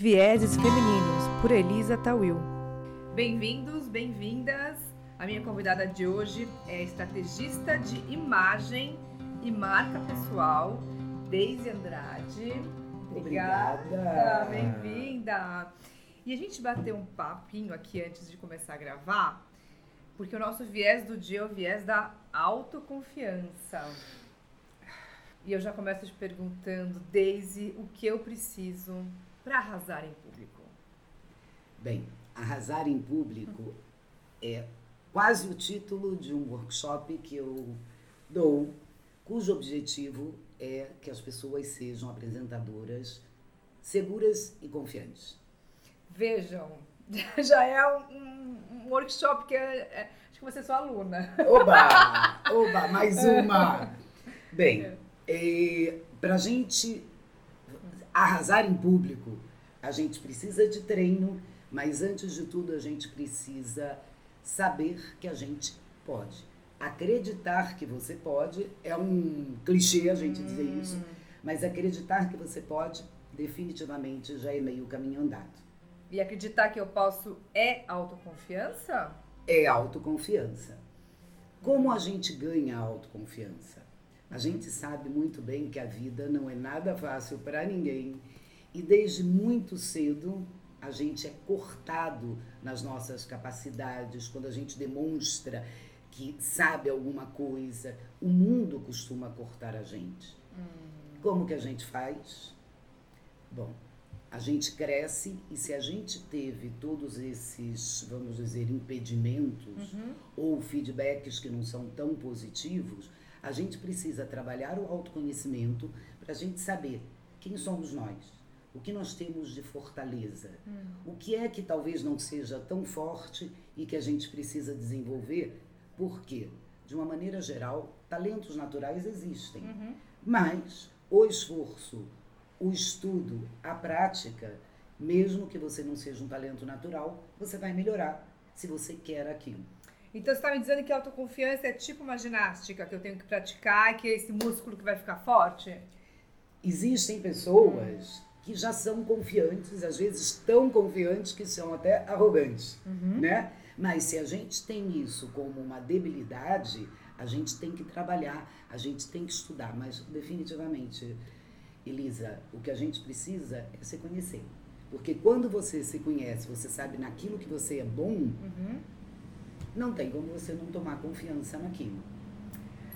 Vieses Femininos, por Elisa Tawil. Bem-vindos, bem-vindas. A minha convidada de hoje é estrategista de imagem e marca pessoal, Deise Andrade. Obrigada. Bem-vinda. E a gente bateu um papinho aqui antes de começar a gravar, porque o nosso viés do dia é o viés da autoconfiança. E eu já começo te perguntando, Deise, o que eu preciso para arrasar em público? Bem, arrasar em público é quase o título de um workshop que eu dou, cujo objetivo é que as pessoas sejam apresentadoras seguras e confiantes. Vejam, já é um, um workshop que é, é, acho que você é sua aluna. Oba! Oba, mais uma! Bem, é, para a gente arrasar em público, a gente precisa de treino, mas antes de tudo a gente precisa saber que a gente pode. Acreditar que você pode é um clichê a gente dizer Hum. isso, mas acreditar que você pode definitivamente já é meio caminho andado. E acreditar que eu posso é autoconfiança? É autoconfiança. Como a gente ganha autoconfiança? A gente sabe muito bem que a vida não é nada fácil para ninguém e desde muito cedo a gente é cortado nas nossas capacidades, quando a gente demonstra que sabe alguma coisa, o mundo costuma cortar a gente. Como que a gente faz? Bom, a gente cresce e se a gente teve todos esses, vamos dizer, impedimentos ou feedbacks que não são tão positivos, a gente precisa trabalhar o autoconhecimento para a gente saber quem somos nós, o que nós temos de fortaleza, o que é que talvez não seja tão forte e que a gente precisa desenvolver, porque, de uma maneira geral, talentos naturais existem, mas o esforço, o estudo, a prática, mesmo que você não seja um talento natural, você vai melhorar se você quer aquilo. Então você está me dizendo que a autoconfiança é tipo uma ginástica que eu tenho que praticar e que é esse músculo que vai ficar forte? Existem pessoas que já são confiantes, às vezes tão confiantes que são até arrogantes, né? Mas se a gente tem isso como uma debilidade, a gente tem que trabalhar, a gente tem que estudar, mas definitivamente, Elisa, o que a gente precisa é se conhecer. Porque quando você se conhece, você sabe naquilo que você é bom, não tem como você não tomar confiança naquilo.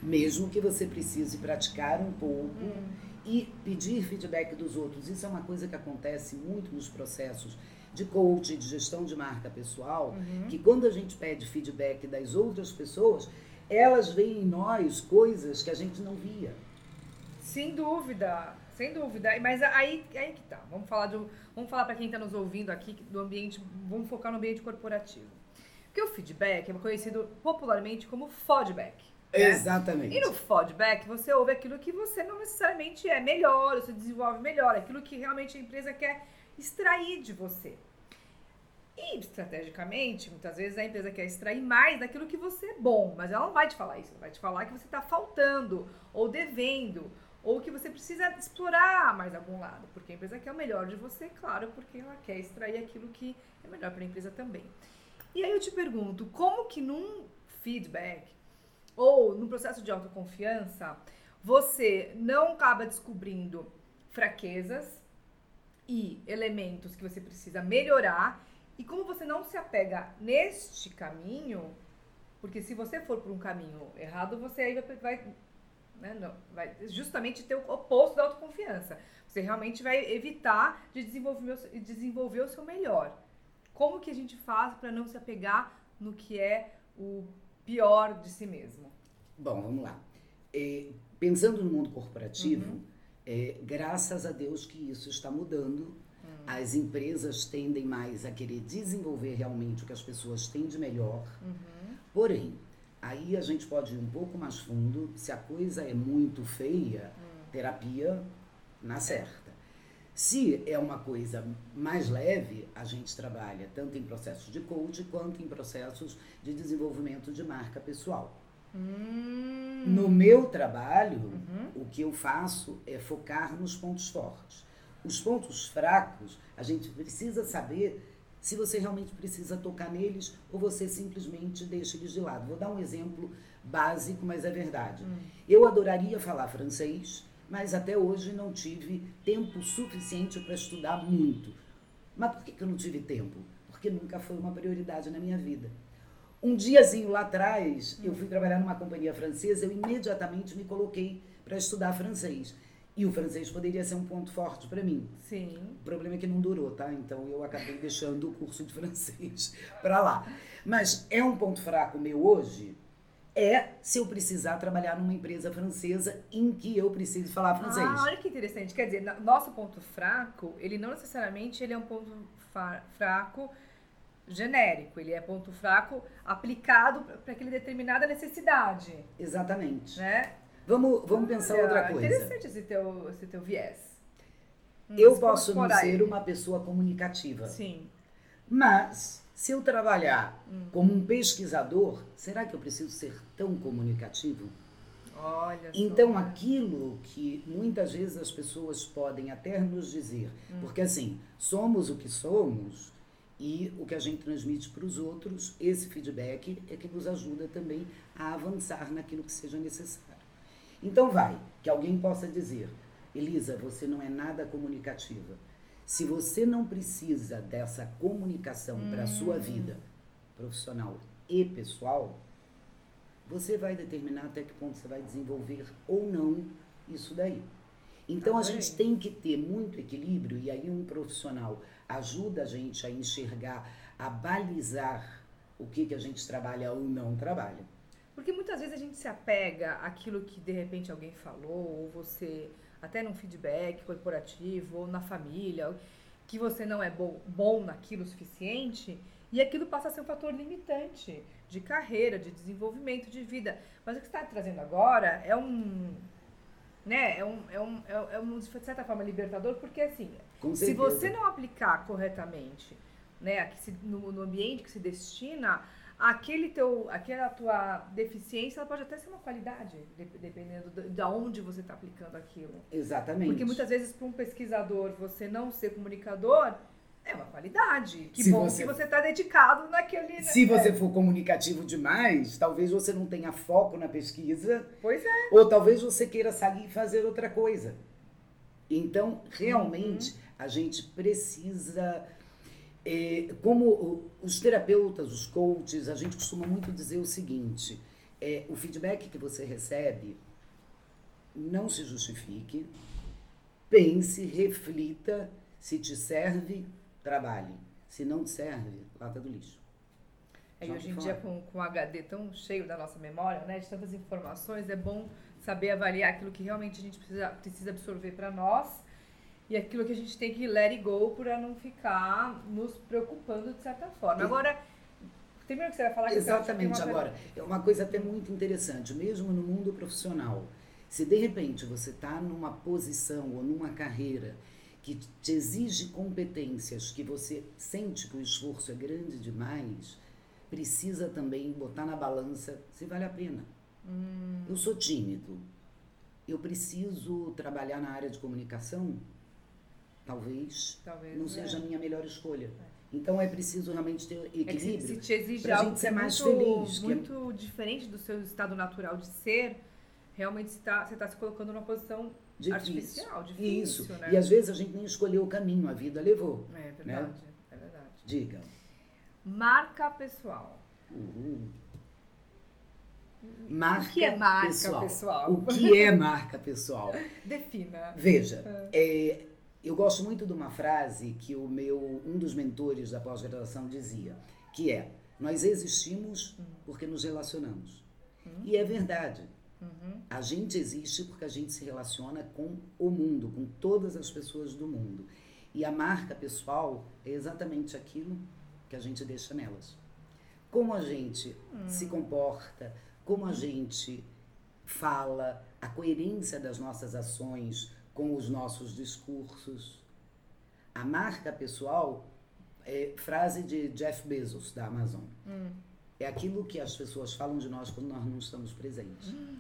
Mesmo que você precise praticar um pouco e pedir feedback dos outros. Isso é uma coisa que acontece muito nos processos de coaching, de gestão de marca pessoal, que quando a gente pede feedback das outras pessoas, elas veem em nós coisas que a gente não via. Sem dúvida, sem dúvida. Mas aí, aí que tá. Vamos falar do, vamos falar para quem está nos ouvindo aqui do ambiente, vamos focar no ambiente corporativo. Porque o feedback é conhecido popularmente como feedback. né? Exatamente. E no feedback, você ouve aquilo que você não necessariamente é melhor, você desenvolve melhor, aquilo que realmente a empresa quer extrair de você. E estrategicamente, muitas vezes a empresa quer extrair mais daquilo que você é bom, mas ela não vai te falar isso, ela vai te falar que você está faltando, ou devendo, ou que você precisa explorar mais algum lado, porque a empresa quer o melhor de você, claro, porque ela quer extrair aquilo que é melhor para a empresa também. E aí eu te pergunto, como que num feedback ou no processo de autoconfiança, você não acaba descobrindo fraquezas e elementos que você precisa melhorar e como você não se apega neste caminho, porque se você for por um caminho errado, você aí vai, vai, né, não, vai justamente ter o oposto da autoconfiança. Você realmente vai evitar de desenvolver, desenvolver o seu melhor. Como que a gente faz para não se apegar no que é o pior de si mesmo? Bom, vamos lá. É, pensando no mundo corporativo, é, graças a Deus que isso está mudando. As empresas tendem mais a querer desenvolver realmente o que as pessoas têm de melhor. Porém, aí a gente pode ir um pouco mais fundo. Se a coisa é muito feia, terapia na certa. Se é uma coisa mais leve, a gente trabalha tanto em processos de coaching quanto em processos de desenvolvimento de marca pessoal. No meu trabalho, o que eu faço é focar nos pontos fortes. os pontos fracos, a gente precisa saber se você realmente precisa tocar neles ou você simplesmente deixa eles de lado. Vou dar um exemplo básico, mas é verdade. Hum. Eu adoraria falar francês, mas até hoje não tive tempo suficiente para estudar muito. Mas por que, que eu não tive tempo? Porque nunca foi uma prioridade na minha vida. Um diazinho lá atrás, eu fui trabalhar numa companhia francesa, eu imediatamente me coloquei para estudar francês. E o francês poderia ser um ponto forte para mim. Sim. O problema é que não durou, tá? Então eu acabei deixando o curso de francês para lá. Mas é um ponto fraco meu hoje, é se eu precisar trabalhar numa empresa francesa em que eu preciso falar francês. Ah, olha que interessante. Quer dizer, nosso ponto fraco, ele não necessariamente ele é um ponto fraco genérico, ele é ponto fraco aplicado para aquela determinada necessidade. Exatamente. Né? Vamos, vamos pensar outra coisa. Interessante esse teu, esse teu viés. Hum, eu posso não ser uma pessoa comunicativa. Sim. Mas, se eu trabalhar hum. como um pesquisador, será que eu preciso ser tão comunicativo? Olha então, só. aquilo que muitas vezes as pessoas podem até nos dizer, hum. porque assim, somos o que somos e o que a gente transmite para os outros, esse feedback é que nos ajuda também a avançar naquilo que seja necessário. Então vai, que alguém possa dizer, Elisa, você não é nada comunicativa. Se você não precisa dessa comunicação hum. para a sua vida profissional e pessoal, você vai determinar até que ponto você vai desenvolver ou não isso daí. Então a gente tem que ter muito equilíbrio e aí um profissional ajuda a gente a enxergar, a balizar o que, que a gente trabalha ou não trabalha. Porque muitas vezes a gente se apega àquilo que de repente alguém falou, ou você, até num feedback corporativo, ou na família, que você não é bom, bom naquilo o suficiente, e aquilo passa a ser um fator limitante de carreira, de desenvolvimento, de vida. Mas o que você está trazendo agora é um. Né, é um, é um, é um, de certa forma, libertador, porque assim, se você não aplicar corretamente né, no, no ambiente que se destina, aquele teu, aquela tua deficiência, ela pode até ser uma qualidade, dependendo de, de onde você está aplicando aquilo. Exatamente. Porque muitas vezes para um pesquisador você não ser comunicador é uma qualidade. Que se bom você, que você está dedicado naquele. Né? Se você for comunicativo demais, talvez você não tenha foco na pesquisa. Pois é. Ou talvez você queira sair e fazer outra coisa. Então, realmente, uhum. a gente precisa é, como os terapeutas, os coaches, a gente costuma muito dizer o seguinte: é, o feedback que você recebe não se justifique, pense, reflita, se te serve, trabalhe. Se não te serve, lata do lixo. É, hoje em dia, com, com o HD tão cheio da nossa memória, né, de tantas informações, é bom saber avaliar aquilo que realmente a gente precisa, precisa absorver para nós e aquilo que a gente tem que let it go para não ficar nos preocupando de certa forma. Agora, o que você vai falar. Exatamente, que agora, é uma coisa até muito interessante, mesmo no mundo profissional, se de repente você está numa posição ou numa carreira que te exige competências, que você sente que o esforço é grande demais, precisa também botar na balança se vale a pena. Hum. Eu sou tímido. Eu preciso trabalhar na área de comunicação? Talvez, talvez não seja a minha melhor escolha. Então é preciso realmente ter equilíbrio. É se, te exige algo ser mais muito, feliz, muito é... diferente do seu estado natural de ser, realmente você está tá se colocando numa posição difícil. artificial, difícil. Isso. Né? E às vezes a gente nem escolheu o caminho, a vida levou. É né? verdade, né? é verdade. Diga. Marca pessoal. Uhum. Marca o que é marca pessoal? pessoal? O que é marca pessoal? Defina. Veja, é, eu gosto muito de uma frase que o meu um dos mentores da pós-graduação dizia, que é: nós existimos porque nos relacionamos. Uhum. E é verdade. Uhum. A gente existe porque a gente se relaciona com o mundo, com todas as pessoas do mundo. E a marca pessoal é exatamente aquilo que a gente deixa nelas. Como a gente uhum. se comporta, como a gente fala, a coerência das nossas ações, com os nossos discursos. A marca pessoal é frase de Jeff Bezos, da Amazon. Hum. É aquilo que as pessoas falam de nós quando nós não estamos presentes. Hum.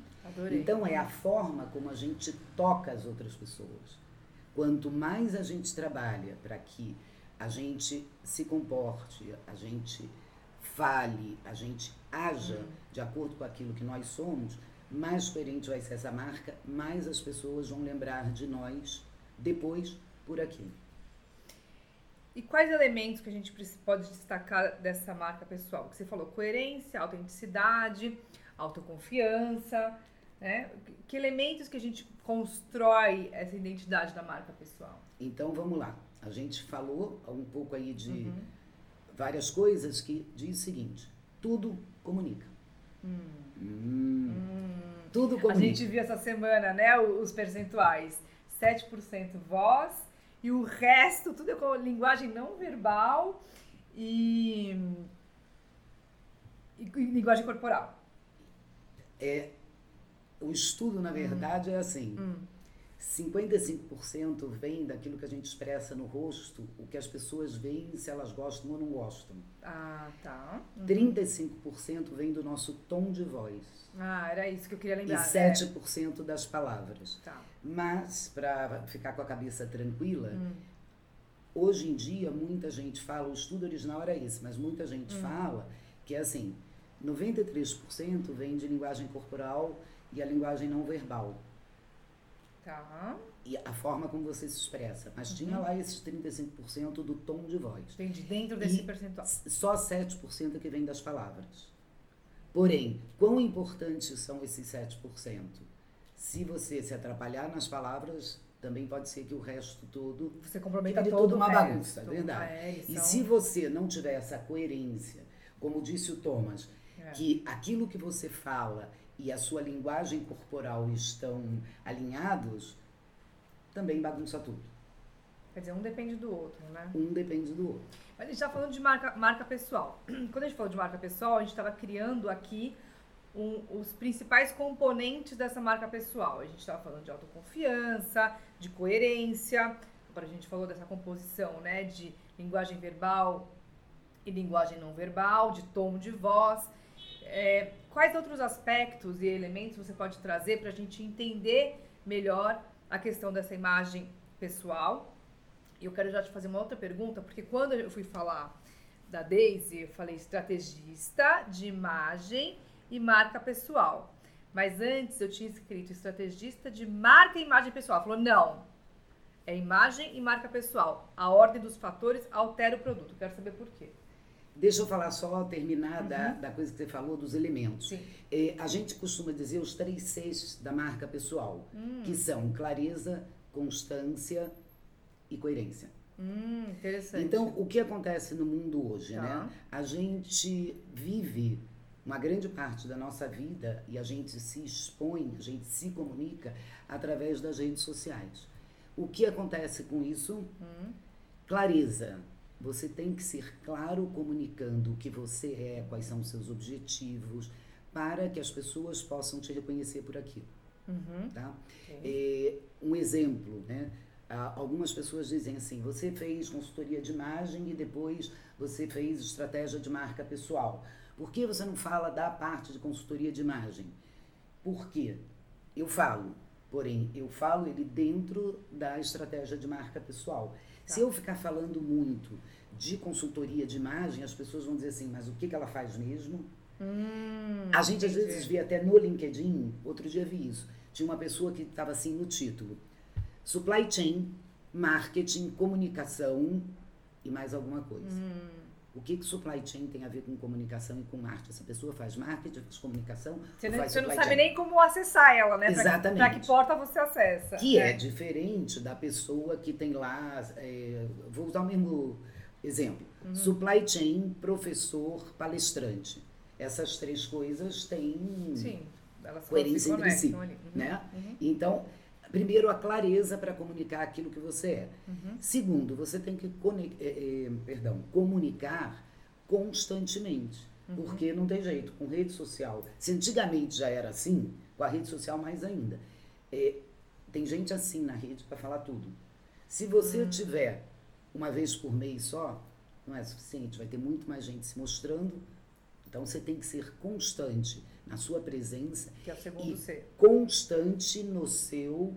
Então, é a forma como a gente toca as outras pessoas. Quanto mais a gente trabalha para que a gente se comporte, a gente fale, a gente haja Uhum. de acordo com aquilo que nós somos, mais coerente vai ser essa marca, mais as pessoas vão lembrar de nós depois por aquilo. E quais elementos que a gente pode destacar dessa marca pessoal? Que você falou coerência, autenticidade, autoconfiança, né? Que elementos que a gente constrói essa identidade da marca pessoal? Então vamos lá. A gente falou um pouco aí de Uhum. várias coisas que diz o seguinte: tudo comunica. Hum. Tudo A gente viu essa semana, né, os percentuais. 7% voz e o resto tudo é com linguagem não verbal e, e, e linguagem corporal. O estudo, na verdade, é assim: 55% vem daquilo que a gente expressa no rosto, o que as pessoas veem se elas gostam ou não gostam. Ah, tá. 35% vem do nosso tom de voz. Ah, era isso que eu queria E lembrar. 7% das palavras. É, tá. Mas, para ficar com a cabeça tranquila, Hum. hoje em dia muita gente fala, o estudo original era esse, mas muita gente fala que é assim: 93% vem de linguagem corporal e a linguagem não verbal. Tá. E a forma como você se expressa. Mas Uhum. tinha lá esses 35% do tom de voz. Entendi. Dentro desse E percentual. Só 7% que vem das palavras. Porém, quão importantes são esses 7%? Se você se atrapalhar nas palavras, também pode ser que o resto todo Você comprometa Fica de todo o uma resto. bagunça, é verdade. É, E são- se você não tiver essa coerência, como disse o Thomas, É. que aquilo que você fala e a sua linguagem corporal estão alinhados, também bagunça tudo. Quer dizer, um depende do outro, né? Um depende do outro. Mas a gente está falando de marca, marca pessoal. Quando a gente falou de marca pessoal, a gente estava criando aqui um- os principais componentes dessa marca pessoal. A gente estava falando de autoconfiança, de coerência. Agora a gente falou dessa composição, né? De linguagem verbal e linguagem não verbal, de tom de voz. É, quais outros aspectos e elementos você pode trazer para a gente entender melhor a questão dessa imagem pessoal? Eu quero já te fazer uma outra pergunta, porque quando eu fui falar da Daisy, eu falei estrategista de imagem e marca pessoal. Mas antes eu tinha escrito estrategista de marca e imagem pessoal. Falou, não. É imagem e marca pessoal. A ordem dos fatores altera o produto. Quero saber por quê. Deixa eu falar só, terminar da, da coisa que você falou, dos elementos. É, a gente costuma dizer os três Cs da marca pessoal, Hum. que são clareza, constância e coerência. Hum, interessante. Então, o que acontece no mundo hoje, Tá. né? A gente vive uma grande parte da nossa vida e a gente se expõe, a gente se comunica através das redes sociais. O que acontece com isso? Clareza. Você tem que ser claro comunicando o que você é, quais são os seus objetivos, para que as pessoas possam te reconhecer por aquilo. Uhum. Tá? É, um exemplo, né? Ah, Algumas pessoas dizem assim: você fez consultoria de imagem e depois você fez estratégia de marca pessoal. Por que você não fala da parte de consultoria de imagem? Por quê? Eu falo, porém, eu falo ele dentro da estratégia de marca pessoal. Se eu ficar falando muito de consultoria de imagem, as pessoas vão dizer assim: mas o que, que ela faz mesmo? Hum, A gente às entendi. vezes vê até no LinkedIn, outro dia vi isso. Tinha uma pessoa que estava assim no título: Supply Chain, Marketing, Comunicação e mais alguma coisa. Hum. O que, que supply chain tem a ver com comunicação e com marketing? Essa pessoa faz marketing, faz comunicação, Você não, você não sabe chain? nem como acessar ela, né? Exatamente. Pra que porta você acessa. Que é né? diferente da pessoa que tem lá. é, vou usar o mesmo exemplo: Uhum. supply chain, professor, palestrante. Essas três coisas têm Sim, elas coerência entre si. Uhum. né? Uhum. Então, primeiro, a clareza para comunicar aquilo que você é. Uhum. Segundo, você tem que eh, eh, perdão, comunicar constantemente. Uhum. Porque não tem jeito, com rede social. Se antigamente já era assim, com a rede social mais ainda. Eh, tem gente assim na rede para falar tudo. Se você Hum. tiver uma vez por mês só, não é suficiente, vai ter muito mais gente se mostrando. Então você tem que ser constante na sua presença Que é E- C. constante no seu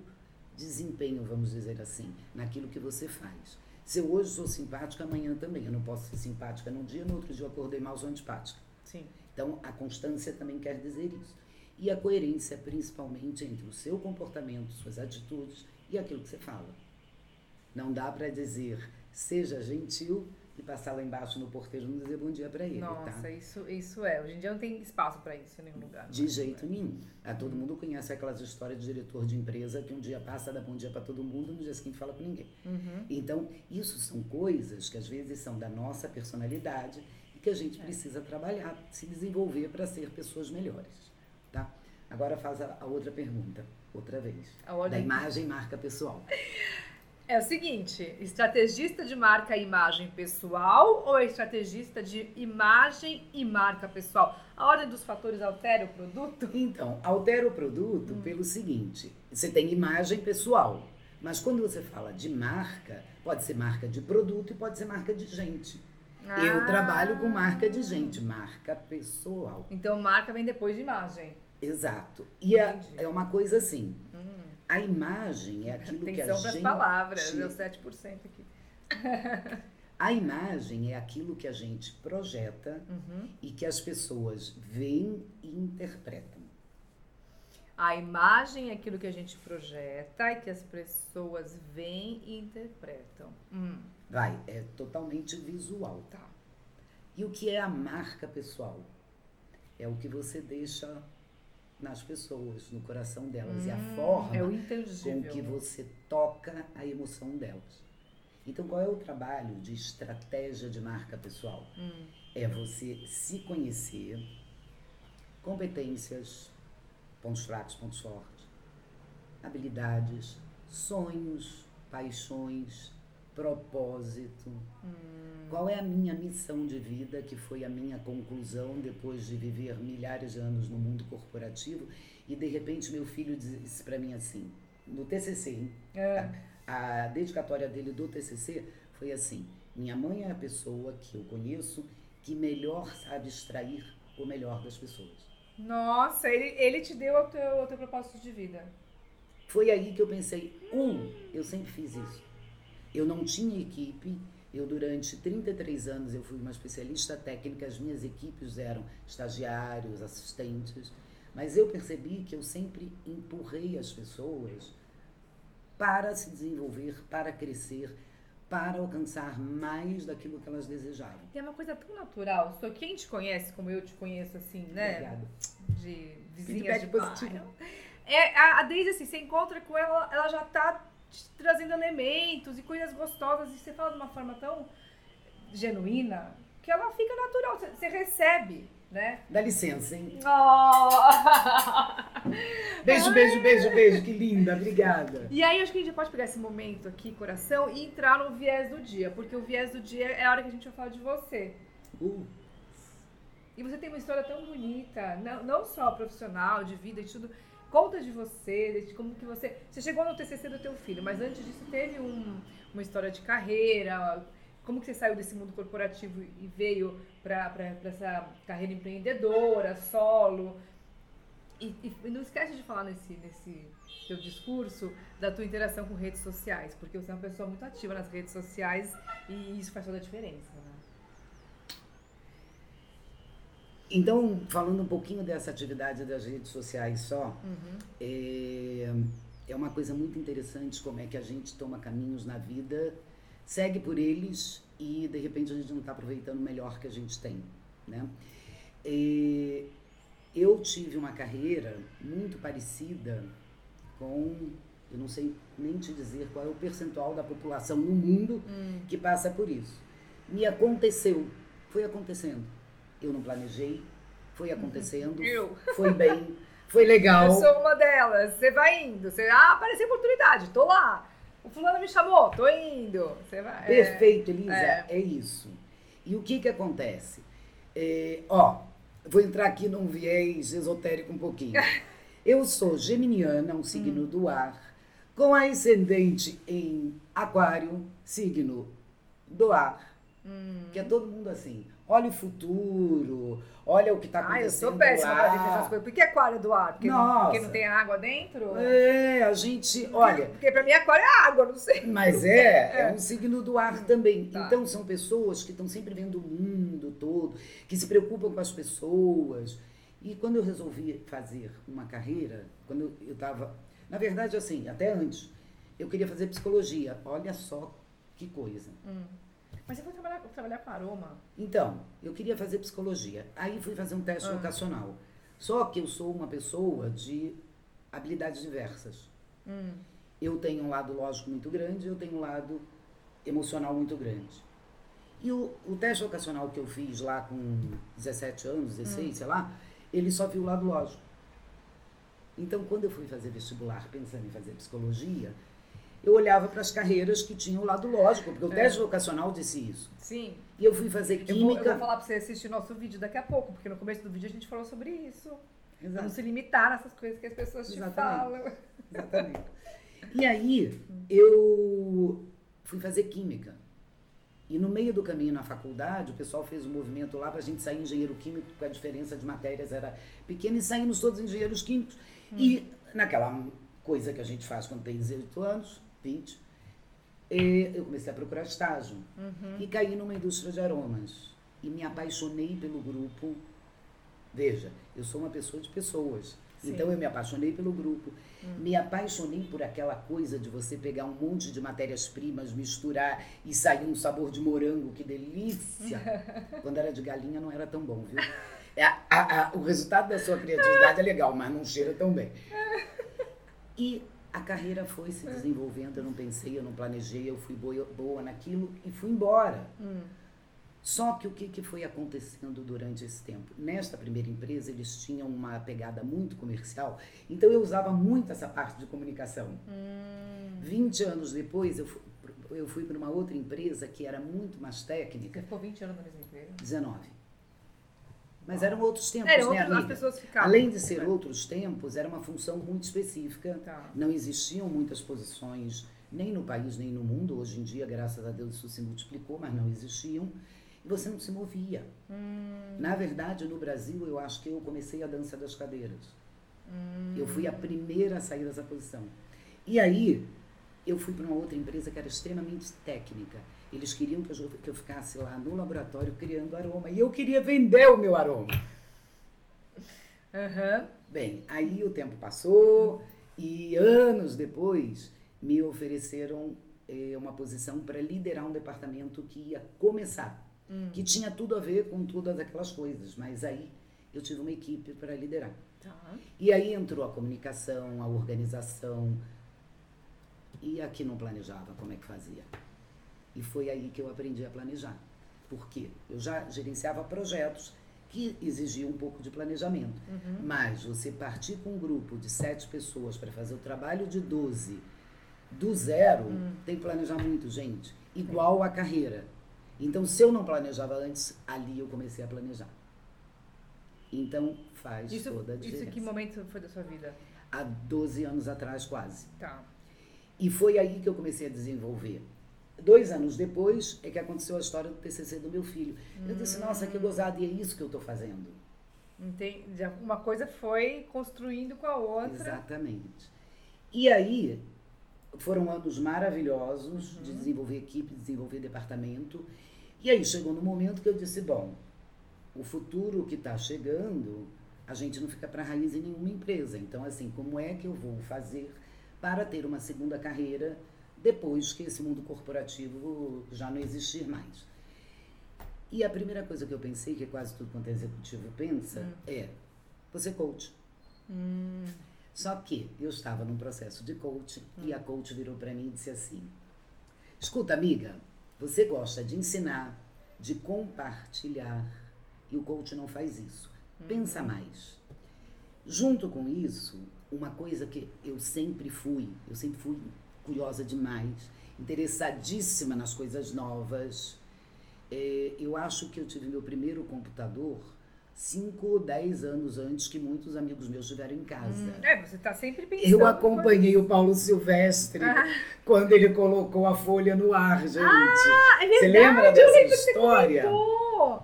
desempenho, vamos dizer assim, naquilo que você faz. Se eu hoje sou simpática, amanhã também. Eu não posso ser simpática num dia, no outro dia eu acordei mal, sou antipática. Sim. Então, a constância também quer dizer isso. E a coerência, principalmente, entre o seu comportamento, suas atitudes e aquilo que você fala. Não dá para dizer seja gentil e passar lá embaixo no porteiro não dizer bom dia para ele. Nossa, tá? isso, isso é. Hoje em dia não tem espaço para isso em nenhum lugar. De jeito nenhum. Ah, todo mundo conhece aquelas histórias de diretor de empresa que um dia passa, dá bom dia para todo mundo, no dia seguinte fala com ninguém. Uhum. Então, isso são coisas que às vezes são da nossa personalidade e que a gente É. precisa trabalhar, se desenvolver para ser pessoas melhores. Tá? Agora faz a, a outra pergunta, outra vez. A Da imagem marca pessoal. É o seguinte, estrategista de marca e imagem pessoal ou estrategista de imagem e marca pessoal? A ordem dos fatores altera o produto? Então, altera o produto Hum. pelo seguinte: você tem imagem pessoal, mas quando você fala de marca, pode ser marca de produto e pode ser marca de gente. Eu Ah. trabalho com marca de gente, marca pessoal. Então marca vem depois de imagem. Exato. E é, Entendi. é uma coisa assim: Hum. a imagem é aquilo que a Atenção para as gente. palavras, deu 7% aqui. A imagem é aquilo que a gente projeta Uhum. e que as pessoas veem e interpretam. A imagem é aquilo que a gente projeta e que as pessoas veem e interpretam. Hum, Vai, é totalmente visual. tá. E o que é a marca pessoal? É o que você deixa nas pessoas, no coração delas, e a Hum, forma é com que você toca a emoção delas. Então, qual é o trabalho de estratégia de marca pessoal? Hum. É você se conhecer, competências, pontos fracos, pontos fortes, habilidades, sonhos, paixões, propósito. Qual é a minha missão de vida, que foi a minha conclusão depois de viver milhares de anos no mundo corporativo? E de repente meu filho disse para mim assim, no TCC, hein? É. A dedicatória dele do TCC foi assim: minha mãe é a pessoa que eu conheço que melhor sabe extrair o melhor das pessoas. Nossa, ele, ele te deu o teu, o teu propósito de vida. Foi aí que eu pensei: um, eu sempre fiz isso. Eu não tinha equipe. Eu, durante 33 anos, eu fui uma especialista técnica. As minhas equipes eram estagiários, assistentes. Mas eu percebi que eu sempre empurrei as pessoas para se desenvolver, para crescer, para alcançar mais daquilo que elas desejavam. Tem uma coisa tão natural. Só quem te conhece, como eu te conheço, assim, né? Obrigada. De vizinhas Feedback de positivo. É, a, a assim, você encontra com ela, ela já tá trazendo elementos e coisas gostosas. E você fala de uma forma tão genuína que ela fica natural. Você, recebe, né? Dá licença, hein? Oh! Beijo, beijo, beijo, beijo. Que linda. Obrigada. E aí, acho que a gente pode pegar esse momento aqui, coração, e entrar no viés do dia. Porque o viés do dia é a hora que a gente vai falar de você. Uh, E você tem uma história tão bonita, não, não só profissional, de vida e tudo. Conta de você, de como que você. Você chegou no TCC do teu filho, mas antes disso teve um- uma história de carreira. Como que você saiu desse mundo corporativo e veio para essa carreira empreendedora, solo? E, e- não esquece de falar nesse, nesse teu discurso da tua interação com redes sociais, porque você é uma pessoa muito ativa nas redes sociais e isso faz toda a diferença, né? Então, falando um pouquinho dessa atividade das redes sociais só, Uhum. é, é uma coisa muito interessante como é que a gente toma caminhos na vida, segue por eles e de repente a gente não está aproveitando o melhor que a gente tem, né? Eu tive uma carreira muito parecida com, eu não sei nem te dizer qual é o percentual da população no mundo que passa por isso. Me aconteceu, foi acontecendo. Eu não planejei, foi acontecendo, Eu. foi bem, foi legal. Eu sou uma delas. Você vai indo. Você, ah, apareceu oportunidade, tô lá. O fulano me chamou, tô indo. Você vai. é. Perfeito, Elisa, é. é. isso. E o que que acontece? É, ó, vou entrar aqui num viés esotérico um pouquinho. Eu sou geminiana, um signo Hum. do ar, com ascendente em aquário, signo do ar, Hum. Que é todo mundo assim. Olha o futuro, olha o que está acontecendo. Ah, eu sou péssima para ver essas coisas. Por que aquário do ar? Porque, Nossa. Não, porque não tem água dentro? É, a gente. Olha. Porque para mim aquário é água, não sei. Mas é, é, é um signo do ar também. Tá. Então são pessoas que estão sempre vendo o mundo todo, que se preocupam com as pessoas. E quando eu resolvi fazer uma carreira, quando eu estava. Na verdade, assim, até antes, eu queria fazer psicologia. Olha só que coisa. Hum. Mas você foi trabalhar, trabalhar com aroma? Então, eu queria fazer psicologia. Aí fui fazer um teste ah. vocacional. Só que eu sou uma pessoa de habilidades diversas. Hum. Eu tenho um lado lógico muito grande, eu tenho um lado emocional muito grande. E o, o teste vocacional que eu fiz lá com 17 anos, 16, hum. sei lá, ele só viu o lado lógico. Então, quando eu fui fazer vestibular pensando em fazer psicologia, eu olhava para as carreiras que tinham o lado lógico, porque o é. teste vocacional disse isso. Sim. E eu fui fazer química. Eu vou, eu vou falar para você assistir nosso vídeo daqui a pouco, porque no começo do vídeo a gente falou sobre isso. Exato. Não se limitar nessas coisas que as pessoas te falam. Exatamente. E aí, eu fui fazer química. E no meio do caminho na faculdade, o pessoal fez um movimento lá para a gente sair engenheiro químico, porque a diferença de matérias era pequena, e saímos todos engenheiros químicos. Hum. E naquela coisa que a gente faz quando tem 18 anos, 20, eu comecei a procurar estágio. Uhum. E caí numa indústria de aromas. E me apaixonei pelo grupo. Veja, eu sou uma pessoa de pessoas. Sim. Então eu me apaixonei pelo grupo. Uhum. Me apaixonei por aquela coisa de você pegar um monte de matérias-primas, misturar e sair um sabor de morango, que delícia! Quando era de galinha não era tão bom, viu? É, a, a, a, o resultado da sua criatividade é legal, mas não cheira tão bem. E a carreira foi se desenvolvendo, eu não pensei, eu não planejei, eu fui boa, boa naquilo e fui embora. Hum. Só que o que, que foi acontecendo durante esse tempo? Nesta primeira empresa, eles tinham uma pegada muito comercial, então eu usava muito essa parte de comunicação. Hum. 20 anos depois, eu fui, eu fui para uma outra empresa que era muito mais técnica. Você ficou 20 anos na mesma empresa? 19. Mas eram outros tempos, né, amiga? As pessoas ficavam. Além de ser outros tempos, era uma função muito específica. Tá. Não existiam muitas posições, nem no país, nem no mundo. Hoje em dia, graças a Deus, isso se multiplicou, mas não existiam. E você não se movia. Hum. Na verdade, no Brasil, eu acho que eu comecei a dança das cadeiras. Hum. Eu fui a primeira a sair dessa posição. E aí, eu fui para uma outra empresa que era extremamente técnica. Eles queriam que eu, que eu ficasse lá no laboratório criando aroma. E eu queria vender o meu aroma. Uhum. Bem, aí o tempo passou e anos depois me ofereceram eh, uma posição para liderar um departamento que ia começar, hum. que tinha tudo a ver com todas aquelas coisas, mas aí eu tive uma equipe para liderar. Tá. E aí entrou a comunicação, a organização, e aqui não planejava como é que fazia. E foi aí que eu aprendi a planejar. Porque eu já gerenciava projetos que exigiam um pouco de planejamento. Uhum. Mas você partir com um grupo de sete pessoas para fazer o trabalho de 12 do zero, uhum. tem que planejar muito, gente. Igual a carreira. Então, se eu não planejava antes, ali eu comecei a planejar. Então, faz isso, toda a diferença. Isso que momento foi da sua vida? Há 12 anos atrás, quase. Tá. E foi aí que eu comecei a desenvolver Dois anos depois é que aconteceu a história do TCC do meu filho. Hum. Eu disse, nossa, que gozado, e é isso que eu estou fazendo. Entendi. Uma coisa foi construindo com a outra. Exatamente. E aí, foram anos maravilhosos uhum. de desenvolver equipe, de desenvolver departamento. E aí chegou no momento que eu disse, bom, o futuro que está chegando, a gente não fica para raiz em nenhuma empresa. Então, assim, como é que eu vou fazer para ter uma segunda carreira depois que esse mundo corporativo já não existir mais. E a primeira coisa que eu pensei, que quase tudo quanto é executivo pensa, hum. é: você é coach. Hum. Só que eu estava num processo de coach hum. e a coach virou para mim e disse assim: Escuta, amiga, você gosta de ensinar, de compartilhar, e o coach não faz isso. Pensa uhum. mais. Junto com isso, uma coisa que eu sempre fui, eu sempre fui curiosa demais, interessadíssima nas coisas novas. É, eu acho que eu tive meu primeiro computador 5 ou 10 anos antes que muitos amigos meus estiveram em casa. Hum, é, você tá sempre pensando. Eu acompanhei o Paulo Silvestre Ah. quando ele colocou a folha no ar, gente. Ah, é Você verdade, lembra eu dessa você história? comentou.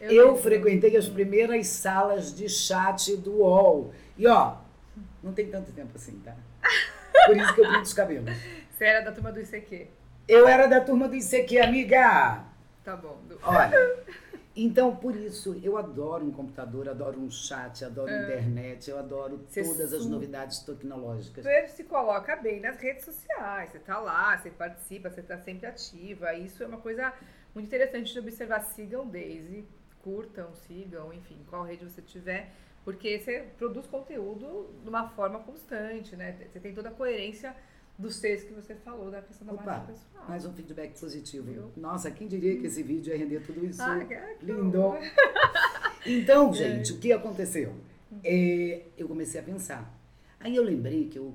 Eu Eu frequentei as primeiras salas de chat do UOL. E ó, não tem tanto tempo assim, tá? Por isso que eu pinto os cabelos. Você era da turma do ICQ. Eu era da turma do ICQ, amiga. Tá bom. Olha, então por isso eu adoro um computador, adoro um chat, adoro É. internet, eu adoro Você todas as novidades tecnológicas. Você se coloca bem nas redes sociais, você tá lá, você participa, você tá sempre ativa. Isso é uma coisa muito interessante de observar. Sigam Daisy, curtam, sigam, enfim, qual rede você tiver, porque você produz conteúdo de uma forma constante, né? Você tem toda a coerência dos seis que você falou da questão da Opa, marca pessoal. Mais um feedback positivo. Viu? Nossa, quem diria que esse vídeo ia render tudo isso? Ah, Lindo. Então, gente, o que aconteceu? É, eu comecei a pensar. Aí eu lembrei que eu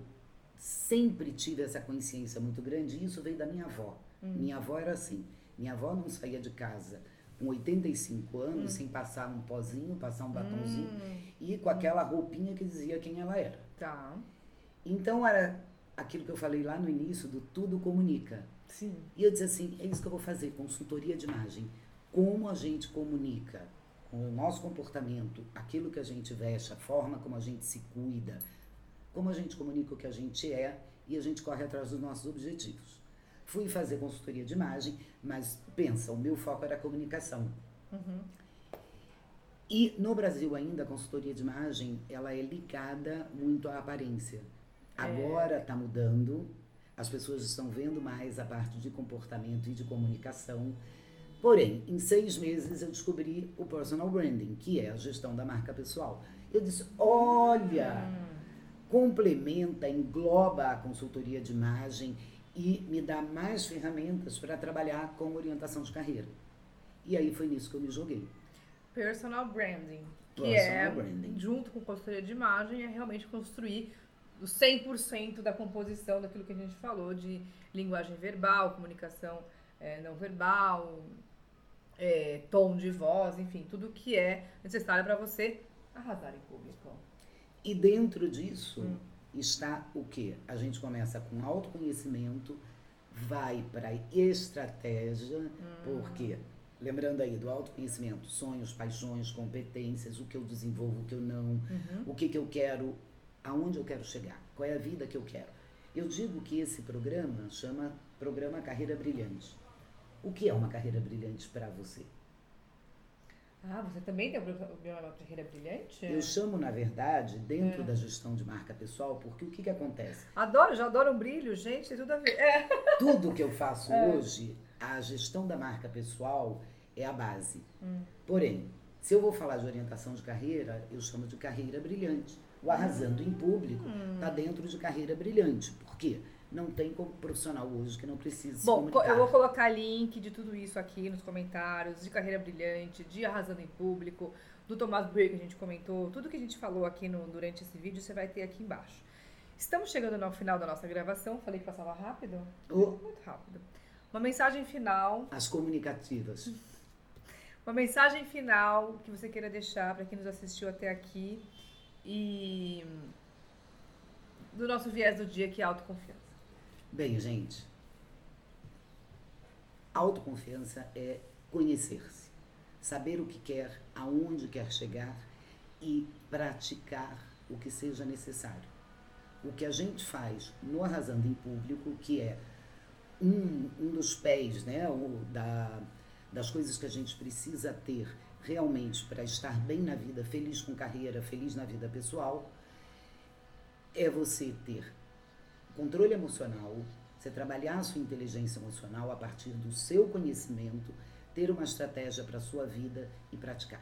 sempre tive essa consciência muito grande e isso veio da minha avó. Minha avó era assim. Minha avó não saía de casa com 85 anos sem passar um pozinho, passar um batonzinho Hum, e com aquela roupinha que dizia quem ela era. tá. Então era aquilo que eu falei lá no início do tudo comunica. Sim. E eu disse assim, é isso que eu vou fazer, consultoria de imagem. Como a gente comunica com o nosso comportamento, aquilo que a gente veste, a forma como a gente se cuida, como a gente comunica o que a gente é e a gente corre atrás dos nossos objetivos. Fui fazer consultoria de imagem, mas pensa, o meu foco era a comunicação. Uhum. E no Brasil ainda a consultoria de imagem, ela é ligada muito à aparência. Agora está mudando, as pessoas estão vendo mais a parte de comportamento e de comunicação. Porém, em seis meses eu descobri o personal branding, que é a gestão da marca pessoal. Eu disse, olha, complementa, engloba a consultoria de imagem e me dá mais ferramentas para trabalhar com orientação de carreira. E aí foi nisso que eu me joguei. Personal branding. Que Personal é, branding. junto com consultoria de imagem, é realmente construir o 100% da composição daquilo que a gente falou de linguagem verbal, comunicação eh, não verbal, eh, tom de voz, enfim, tudo que é necessário para você arrasar em público. E dentro disso está o que? A gente começa com autoconhecimento, vai para estratégia, porque, lembrando aí do autoconhecimento, sonhos, paixões, competências, o que eu desenvolvo, o que eu não, o que, que eu quero, aonde eu quero chegar, qual é a vida que eu quero. Eu digo que esse programa chama Programa Carreira Brilhante. O que é uma carreira brilhante para você? Ah, você também tem um de carreira brilhante? Eu chamo, na verdade, dentro da gestão de marca pessoal, porque o que, que acontece? Adoro, já adoro um brilho, gente, tem tudo a ver. É. Tudo que eu faço hoje, a gestão da marca pessoal é a base. Porém, se eu vou falar de orientação de carreira, eu chamo de carreira brilhante. O arrasando em público está dentro de carreira brilhante. Por quê? Não tem como profissional hoje que não precisa Bom, eu vou colocar link de tudo isso aqui nos comentários, de Carreira Brilhante, de Arrasando em Público, do Tomás Bray que a gente comentou, tudo que a gente falou aqui no- durante esse vídeo você vai ter aqui embaixo. Estamos chegando ao final da nossa gravação, falei que passava rápido? Oh. Muito rápido. Uma mensagem final, As comunicativas. uma mensagem final que você queira deixar para quem nos assistiu até aqui e do nosso viés do dia que é autoconfiança. Bem, gente, autoconfiança é conhecer-se, saber o que quer, aonde quer chegar e praticar o que seja necessário. O que a gente faz no Arrasando em Público, que é um, um dos pés né, o, da, das coisas que a gente precisa ter realmente para estar bem na vida, feliz com carreira, feliz na vida pessoal, é você ter controle emocional, você trabalhar a sua inteligência emocional a partir do seu conhecimento, ter uma estratégia para a sua vida e praticar.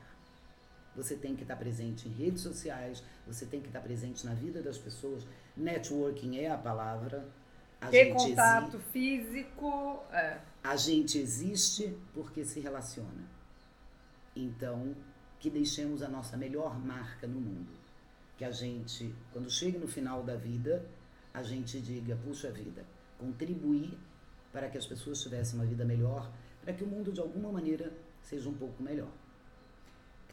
Você tem que estar presente em redes sociais, você tem que estar presente na vida das pessoas. Networking é a palavra. A Ter gente exi- contato físico, é, a gente existe porque se relaciona. Então, que deixemos a nossa melhor marca no mundo. Que a gente, quando chegue no final da vida, a gente diga, puxa vida, contribuir para que as pessoas tivessem uma vida melhor, para que o mundo de alguma maneira seja um pouco melhor.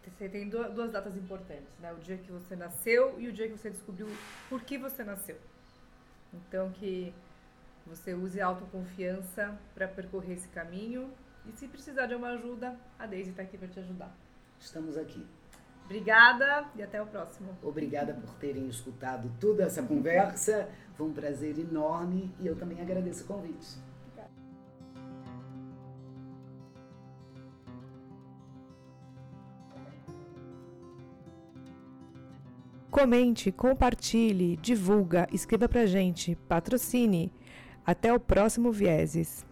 você tem duas datas importantes, né? O dia que você nasceu e o dia que você descobriu por que você nasceu. Então que você use a autoconfiança para percorrer esse caminho e se precisar de uma ajuda, a Deise está aqui para te ajudar. Estamos aqui. Obrigada e até o próximo. Obrigada por terem escutado toda essa conversa. Foi um prazer enorme e eu também agradeço o convite. Comente, compartilhe, divulga, escreva pra gente, patrocine. Até o próximo Vieses.